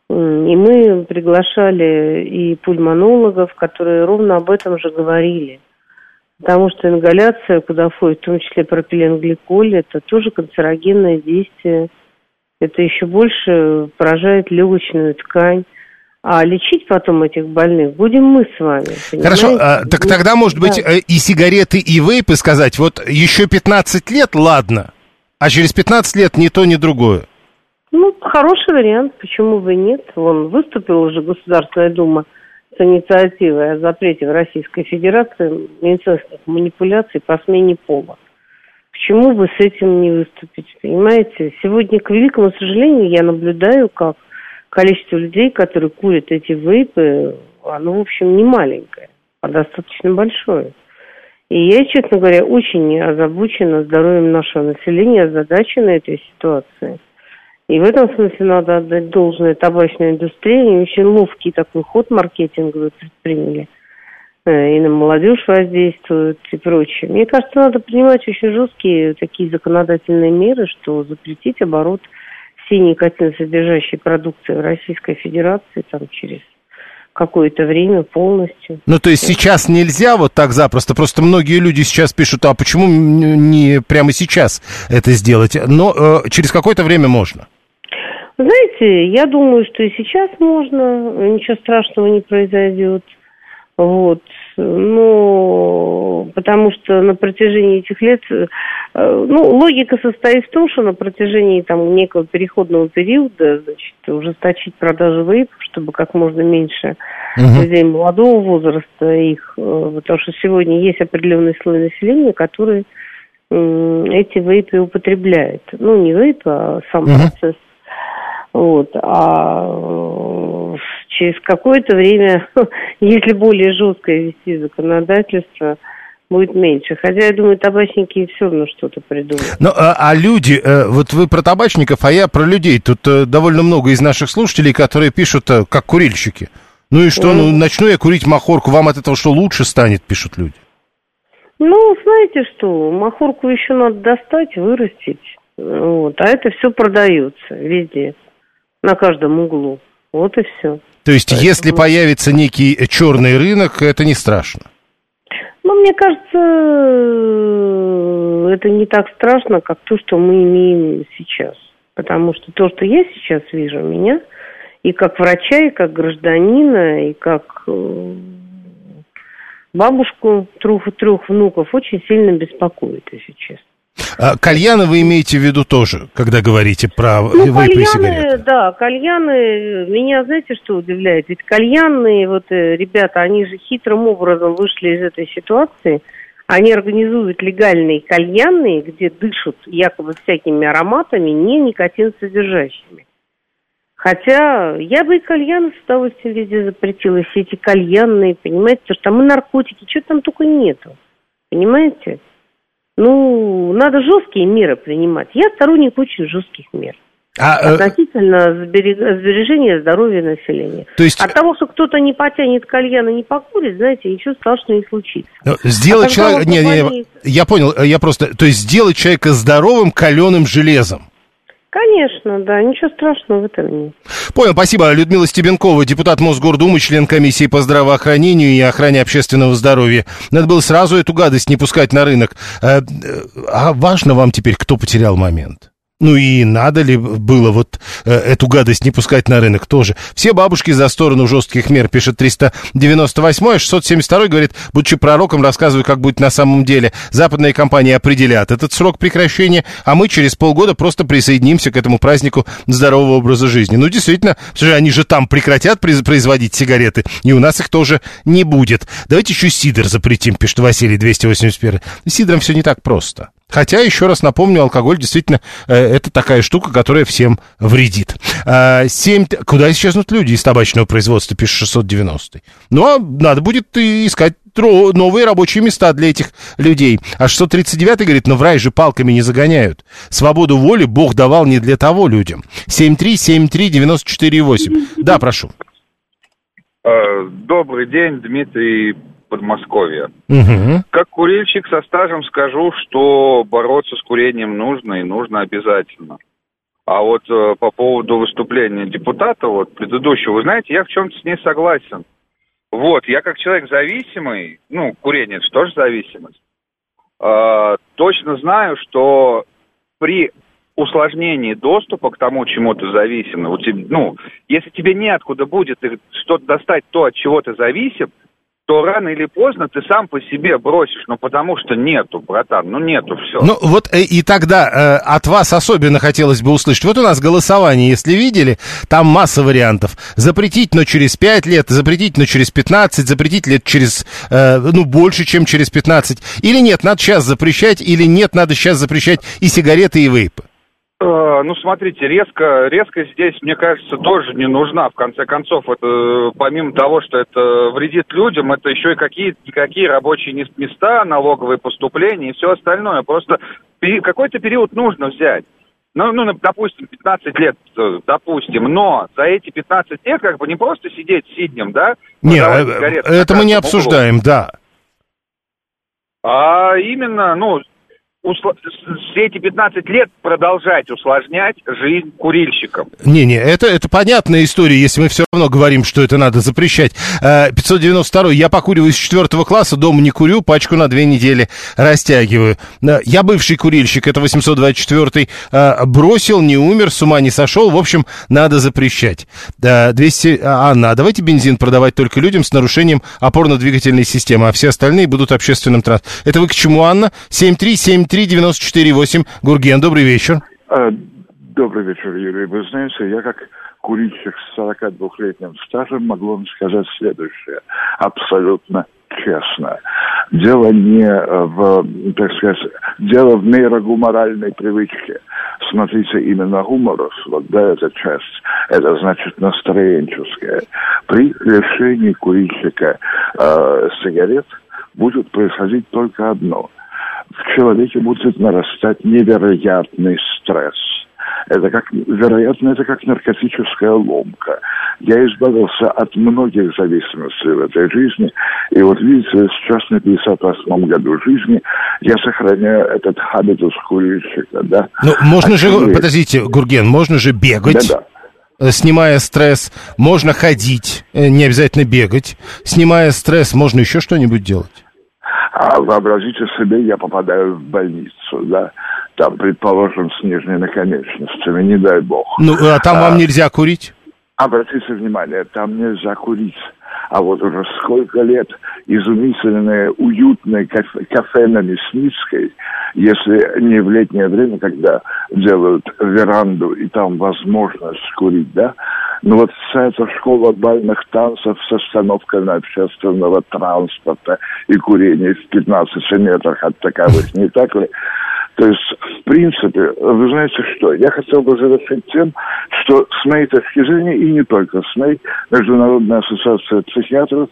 И мы приглашали и пульмонологов, которые ровно об этом же говорили. Потому что ингаляция, куда входит в том числе пропиленгликоль, это тоже канцерогенное действие. Это еще больше поражает легочную ткань. А лечить потом этих больных будем мы с вами. Хорошо, понимаете? а, так тогда, может быть, Да. э, и сигареты, и вейпы сказать, вот еще 15 лет, ладно, а через 15 лет ни то, ни другое. Ну, хороший вариант, почему бы и нет. Вон, выступила уже Государственная Дума с инициативой о запрете в Российской Федерации медицинских манипуляций по смене пола. Почему бы с этим не выступить, понимаете? Сегодня, к великому сожалению, я наблюдаю, как количество людей, которые курят эти вейпы, оно, в общем, не маленькое, а достаточно большое. И я, честно говоря, очень озабочена здоровьем нашего населения, озадачена этой ситуацией. И в этом смысле надо отдать должное табачной индустрии. Они очень ловкий такой ход маркетинговый предприняли. Э, И на молодежь воздействуют и прочее. Мне кажется, надо принимать очень жесткие такие законодательные меры, что запретить оборот всей никотиносодержащей продукции в Российской Федерации там, через какое-то время полностью. Ну, то есть сейчас нельзя вот так запросто, просто многие люди сейчас пишут, а почему не прямо сейчас это сделать? Но э, через какое-то время можно. Знаете, я думаю, что и сейчас можно, ничего страшного не произойдет. Вот. Ну, потому что на протяжении этих лет, э, ну, логика состоит в том, что на протяжении там некого переходного периода, значит, ужесточить продажу вейпов, чтобы как можно меньше людей молодого возраста их, э, потому что сегодня есть определенный слой населения, который эти вейпы употребляет. Ну, не вейпы, а сам процесс. Вот. А через какое-то время, (laughs) если более жесткое вести законодательство, будет меньше. Хотя, я думаю, табачники все равно что-то придумают. Ну, а, а люди, э, вот вы про табачников, а я про людей. Тут э, довольно много из наших слушателей, которые пишут, э, как курильщики. Ну и что, ну, начну я курить махорку, вам от этого что лучше станет, пишут люди. Ну, знаете что, махорку еще надо достать, вырастить. Вот. А это все продается везде, на каждом углу. Вот и все. То есть, Поэтому... если появится некий черный рынок, это не страшно? Ну, мне кажется, это не так страшно, как то, что мы имеем сейчас. Потому что то, что я сейчас вижу, меня и как врача, и как гражданина, и как э, бабушку трех, трех внуков очень сильно беспокоит, если честно. А кальяны вы имеете в виду тоже, когда говорите про ну, кальяны, сигареты? Да, кальяны, меня знаете, что удивляет? Ведь кальянные, вот э, ребята, они же хитрым образом вышли из этой ситуации. Они организуют легальные кальянные, где дышат якобы всякими ароматами, не никотинсодержащими. Хотя я бы и кальяны с удовольствием везде запретила, все эти кальянные, понимаете, потому что там и наркотики, что там только нету, понимаете? Ну, надо жесткие меры принимать. Я сторонник очень жестких мер. А, э, относительно сбережения здоровья населения. То есть... От того, что кто-то не потянет кальян и не покурит, знаете, ничего страшного не случится. Ну, сделать а человека... Не, не, я понял, я просто... То есть сделать человека здоровым каленым железом. Конечно, да, ничего страшного в этом нет. Понял, спасибо. Людмила Стебенкова, депутат Мосгордумы, член комиссии по здравоохранению и охране общественного здоровья. Надо было сразу эту гадость не пускать на рынок. Э, э, а важно вам теперь, кто потерял момент? Ну и надо ли было вот э, эту гадость не пускать на рынок тоже? Все бабушки за сторону жестких мер, пишет 398 а 672 говорит, будучи пророком, рассказываю, как будет на самом деле. Западные компании определят этот срок прекращения, а мы через полгода просто присоединимся к этому празднику здорового образа жизни. Ну, действительно, они же там прекратят производить сигареты, и у нас их тоже не будет. Давайте еще сидр запретим, пишет Василий 281. Сидром все не так просто. Хотя, еще раз напомню, алкоголь действительно э, это такая штука, которая всем вредит. Э, 7... Куда исчезнут люди из табачного производства, пишет 690 Ну, а надо будет искать новые рабочие места для этих людей. А 639 говорит, но в рай же палками не загоняют. Свободу воли Бог давал не для того людям. 7373948. Да, прошу. Э, добрый день, Дмитрий Подмосковья. Угу. Как курильщик со стажем скажу, что бороться с курением нужно и нужно обязательно. А вот э, по поводу выступления депутата, вот предыдущего, вы знаете, я в чем-то с ней согласен. Вот, я как человек зависимый, ну, курение это тоже зависимость, э, точно знаю, что при усложнении доступа к тому, чему ты зависим, ну, если тебе неоткуда будет что-то достать то, от чего ты зависим, то рано или поздно ты сам по себе бросишь, ну потому что нету, братан, ну нету все. Ну вот э, и тогда э, от вас особенно хотелось бы услышать. Вот у нас голосование, если видели, там масса вариантов. Запретить, но через 5 лет, запретить, но через 15, запретить лет через, э, ну больше, чем через 15. Или нет, надо сейчас запрещать, или нет, надо сейчас запрещать и сигареты, и вейпы. Э, ну, смотрите, резко, резко здесь, мне кажется, тоже не нужна. В конце концов, это помимо того, что это вредит людям, это еще и какие-никакие рабочие места, налоговые поступления и все остальное. Просто какой-то период нужно взять. Ну, ну, допустим, 15 лет, э, допустим, но за эти 15 лет как бы не просто сидеть сиднем, да? Нет, э, это мы не обсуждаем, да. А именно, ну, все эти 15 лет продолжать усложнять жизнь курильщикам. Не-не, это, это понятная история, если мы все равно говорим, что это надо запрещать. 592 э, я покуриваю с 4 класса, дома не курю, пачку на две недели растягиваю. Э, я бывший курильщик, это 824 э, бросил, не умер, с ума не сошел, в общем, надо запрещать. 200... Анна, а давайте бензин продавать только людям с нарушением опорно-двигательной системы, а все остальные будут общественным транспортом. Это вы к чему, Анна? 7373 7373948. Гурген, добрый вечер. А, добрый вечер, Юрий. Вы знаете, я как курильщик с 42-летним стажем могу вам сказать следующее. Абсолютно честно. Дело не в, так сказать, дело в нейрогуморальной привычке. Смотрите, именно гуморус, вот да, эта часть, это значит настроенческая. При лишении курильщика э, сигарет – будет происходить только одно. В человеке будет нарастать невероятный стресс. Это как, вероятно, это как наркотическая ломка. Я избавился от многих зависимостей в этой жизни. И вот видите, сейчас на 58-м году жизни я сохраняю этот хабитус курильщика, да. Ну, можно А же, курить- подождите, Гурген, можно же бегать. Да-да. э, Снимая стресс, можно ходить, э, не обязательно бегать. Снимая стресс, можно еще что-нибудь делать. А вообразите себе, я попадаю в больницу, да, там, предположим, с нижними конечностями, не дай бог. Ну, а там вам нельзя курить? Обратите внимание, там нельзя курить. А вот уже сколько лет изумительное, уютное кафе, кафе на Мясницкой, если не в летнее время, когда делают веранду и там возможность курить, да, но вот вся эта школа бальных танцев с остановкой на общественного транспорта и курение в 15 метрах от таковых, не так ли? То есть, в принципе, вы знаете что, я хотел бы завершить тем, что с моей точки зрения, и не только с моей, Международная ассоциация психиатров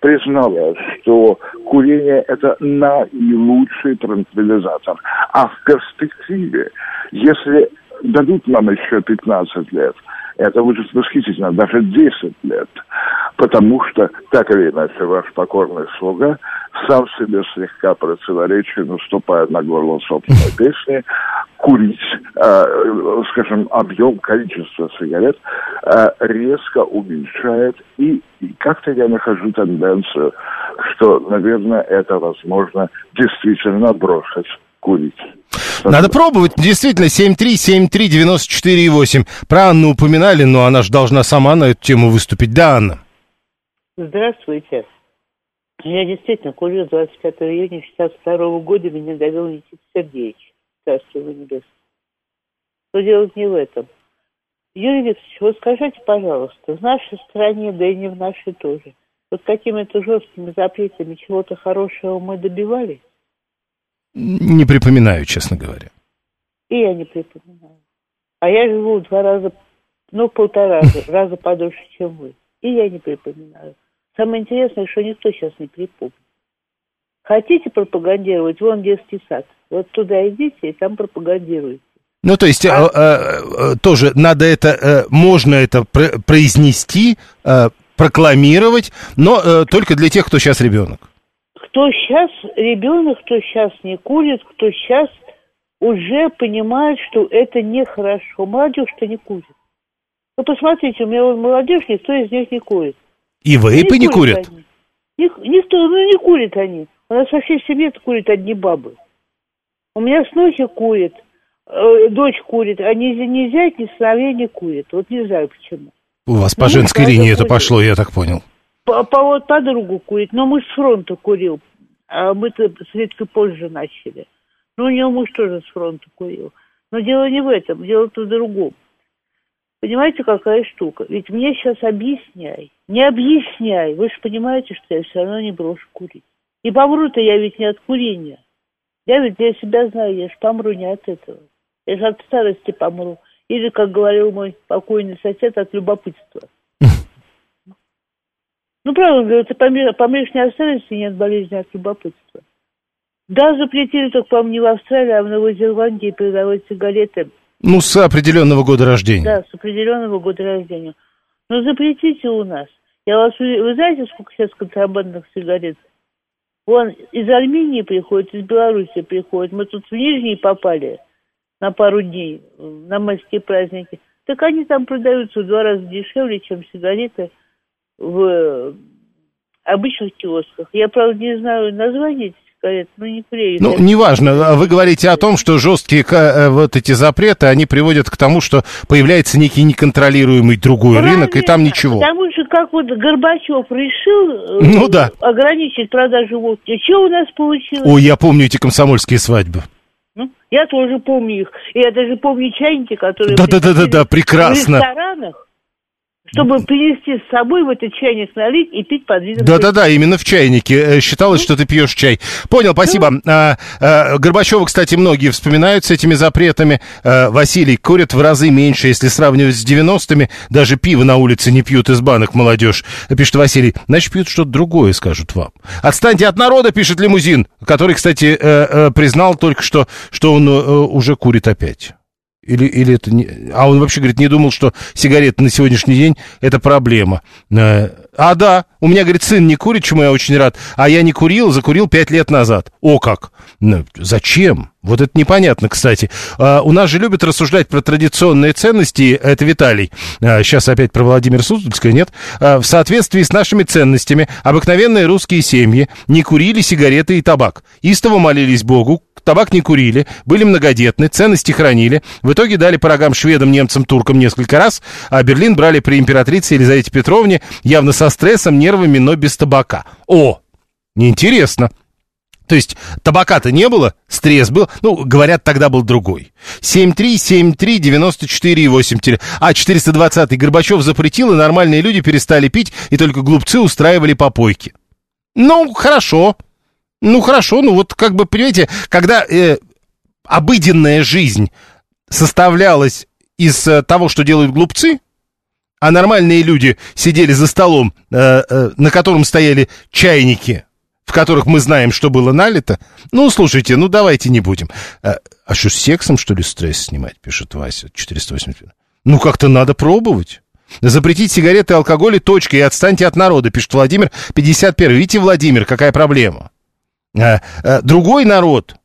признала, что курение – это наилучший транквилизатор. А в перспективе, если дадут нам еще 15 лет, это будет восхитительно, даже 10 лет. Потому что, так или иначе, ваш покорный слуга сам себе слегка противоречие, наступая на горло собственной (laughs) песни, курить, э, скажем, объем, количество сигарет э, резко уменьшает. И, и как-то я нахожу тенденцию, что, наверное, это возможно действительно бросить курить. Надо пробовать. Действительно, 7373948. Про Анну упоминали, но она же должна сама на эту тему выступить. Да, Анна? Здравствуйте. Я действительно курю с 25 июня 62 года, меня довел Никита Сергеевич. Царство его небесное. Но дело не в этом. Юрий Викторович, вот скажите, пожалуйста, в нашей стране, да и не в нашей тоже, вот какими-то жесткими запретами чего-то хорошего мы добивались? Не припоминаю, честно говоря. И я не припоминаю. А я живу два раза, ну, полтора (laughs) раза, подольше, чем вы. И я не припоминаю. Самое интересное, что никто сейчас не припомнит. Хотите пропагандировать? Вон детский сад. Вот туда идите и там пропагандируйте. Ну, то есть, э, э, э, тоже надо это, э, можно это пр- произнести, э, прокламировать, но э, только для тех, кто сейчас ребенок. Кто сейчас ребенок, кто сейчас не курит, кто сейчас уже понимает, что это нехорошо. Молодежь-то не курит. Вы посмотрите, у меня вот молодежь, никто из них не курит. И вейпы не курят. они. Ник- никто, ну не курит они. У нас во всей семье курят одни бабы. У меня снохи курит, э, дочь курит, а ни, ни зять, ни сыновья не курит. Вот не знаю почему. У вас по Ну, женской линии это курит. пошло, я так понял. По, по- вот подругу курит, но муж с фронта курил. А мы-то с Риткой позже начали. Ну, у него муж тоже с фронта курил. Но дело не в этом, дело-то в другом. Понимаете, какая штука? Ведь мне сейчас объясняй. Не объясняй. Вы же понимаете, что я все равно не брошу курить. И помру-то я ведь не от курения. Я ведь для себя знаю, я же помру не от этого. Я же от старости помру. Или, как говорил мой покойный сосед, от любопытства. Ну, правда, говорят, ты помрешь, помрешь не от старости, не от болезни, от любопытства. Да, запретили только, по-моему, не в Австралии, а в Новой Зеландии продавать сигареты. Ну, с определенного года рождения. Да, с определенного года рождения. Но запретите у нас. Я вас, вы знаете, сколько сейчас контрабандных сигарет? Вон из Армении приходит, из Беларуси приходит. Мы тут в Нижний попали на пару дней, на майские праздники. Так они там продаются в два раза дешевле, чем сигареты в э, обычных киосках. Я, правда, не знаю название этих сигарет, но не курю. Ну, неважно, вы говорите о том, что жесткие э, вот эти запреты, они приводят к тому, что появляется некий неконтролируемый другой рынок, и там ничего. Потому что как вот Горбачев решил э, Ну да. ограничить продажу водки, что у нас получилось? Ой, я помню эти комсомольские свадьбы. Ну, я тоже помню их. И я даже помню чайники, которые приходили прекрасно. в ресторанах чтобы принести с собой в этот чайник налить и пить под видом... Да-да-да, именно в чайнике. Э, Считалось, что ты пьешь чай. Понял, спасибо. А, а, Горбачева, кстати, многие вспоминают с этими запретами. А, Василий, курят в разы меньше, если сравнивать с 90-ми. Даже пиво на улице не пьют из банок молодежь. Пишет Василий. Значит, пьют что-то другое, скажут вам. Отстаньте от народа, пишет лимузин, который, кстати, э, э, признал только что, что он уже курит опять. Или, или это не... А он вообще, говорит, не думал, что сигареты на сегодняшний день это проблема. Э, А да, у меня, говорит, сын не курит, чему я очень рад. А я не курил, закурил пять лет назад. О как! Ну, зачем? Вот это непонятно, кстати. А, у нас же любят рассуждать про традиционные ценности. Это Виталий. А, сейчас опять про Владимир Суздальское, нет? В соответствии с нашими ценностями обыкновенные русские семьи не курили сигареты и табак. Истово молились Богу, табак не курили, были многодетны, ценности хранили. В итоге дали по рогам шведам, немцам, туркам несколько раз, а Берлин брали при императрице Елизавете Петровне явно со стрессом, нервами, но без табака. О, неинтересно. То есть табака-то не было, стресс был, ну, говорят, тогда был другой. 7373948, а 420-й Горбачев запретил, и нормальные люди перестали пить, и только глупцы устраивали попойки. Ну, хорошо, ну, хорошо, ну вот как бы, понимаете, когда э, обыденная жизнь составлялась из э, того, что делают глупцы, а нормальные люди сидели за столом, э, э, на котором стояли чайники, в которых мы знаем, что было налито. Ну, слушайте, ну давайте не будем. А, а что, с сексом, что ли, стресс снимать, пишет Вася, 480. Ну, как-то надо пробовать. Запретить сигареты и алкоголь и точка, и отстаньте от народа, пишет Владимир, 51. Видите, Владимир, какая проблема? А, а, другой народ,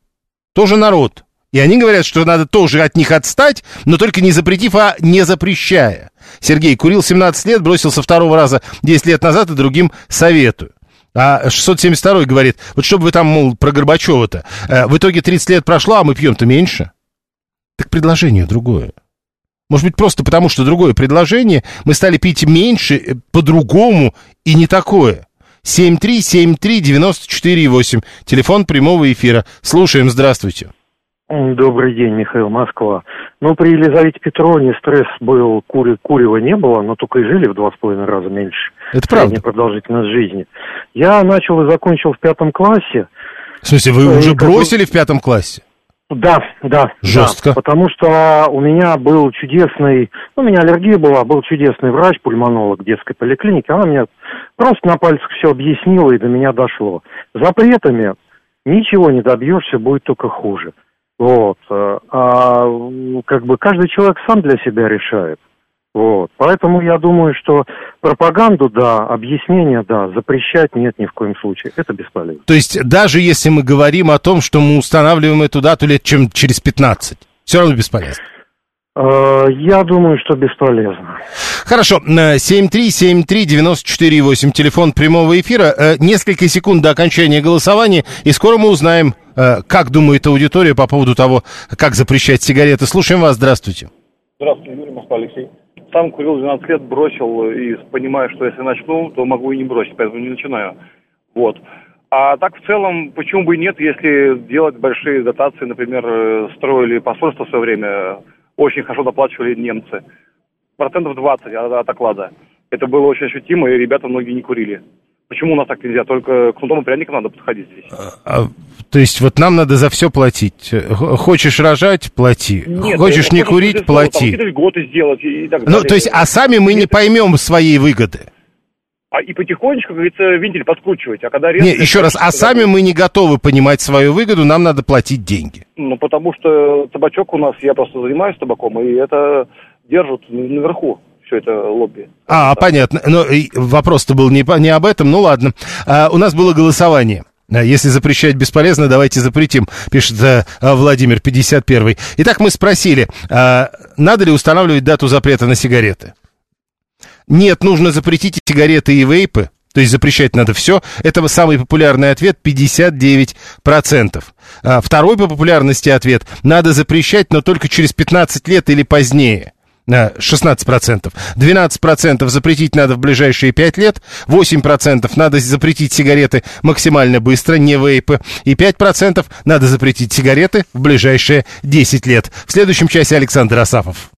тоже народ. И они говорят, что надо тоже от них отстать, но только не запретив, а не запрещая. Сергей курил 17 лет, бросился второго раза 10 лет назад и другим советую. А 672 говорит, вот чтобы вы там, мол, про Горбачева-то, э, в итоге 30 лет прошло, а мы пьем-то меньше. Так предложение другое. Может быть, просто потому, что другое предложение, мы стали пить меньше, э, по-другому и не такое. 7373948, телефон прямого эфира. Слушаем, здравствуйте. Добрый день, Михаил Москва. Ну, при Елизавете Петровне стресс был, кури, курева не было, но только и жили в два с половиной раза меньше. Это правда. продолжительность жизни. Я начал и закончил в пятом классе. В смысле, вы Э, уже бросили в пятом классе? Да, да. Жестко. да, потому что у меня был чудесный, ну, у меня аллергия была, был чудесный врач, пульмонолог детской поликлиники. Она мне просто на пальцах все объяснила, и до меня дошло. Запретами ничего не добьешься, будет только хуже. Вот. А м, как бы каждый человек сам для себя решает. Вот. Поэтому я думаю, что пропаганду, да, объяснение, да, запрещать нет ни в коем случае. Это бесполезно. То есть даже если мы говорим о том, что мы устанавливаем эту дату лет чем через 15, все равно бесполезно. Э, Я думаю, что бесполезно. Хорошо, э, 7373948, телефон прямого эфира. Э, Несколько секунд до окончания голосования, и скоро мы узнаем, э, как думает аудитория по поводу того, как запрещать сигареты. Слушаем вас, здравствуйте. Здравствуйте, Юрий Москва, Алексей. Сам курил 12 лет, бросил и понимаю, что если начну, то могу и не бросить, поэтому не начинаю. Вот. А так в целом, почему бы и нет, если делать большие дотации, например, э, строили посольство в свое время, очень хорошо доплачивали немцы. Процентов 20 от, от оклада. Это было очень ощутимо, и ребята многие не курили. Почему у нас так нельзя? Только к кнутом и пряникам надо подходить здесь. А, то есть вот нам надо за все платить. Х- Хочешь рожать – плати. Нет, Хочешь не курить – Там плати. какие-то льготы сделать и, и так Ну, далее. то есть, а сами мы не поймем своей выгоды. А и потихонечку, как говорится, вентиль подкручивать. А когда резко... Не, еще раз, а сами мы не готовы понимать свою выгоду, нам надо платить деньги. Ну, потому что табачок у нас, я просто занимаюсь табаком, и это держат наверху, все это лобби. А, понятно. Но вопрос-то был не, не об этом, ну ладно. А, у нас было голосование. А, Если запрещать бесполезно, давайте запретим, пишет э, а, Владимир 51. Итак, мы спросили, а, надо ли устанавливать дату запрета на сигареты? Нет, нужно запретить и сигареты и вейпы. То есть запрещать надо все. Это самый популярный ответ 59%. А, второй по популярности ответ надо запрещать, но только через 15 лет или позднее. А, 16%. 12% запретить надо в ближайшие 5 лет. 8% надо запретить сигареты максимально быстро, не вейпы. И 5% надо запретить сигареты в ближайшие 10 лет. В следующем часе Александр Асафов.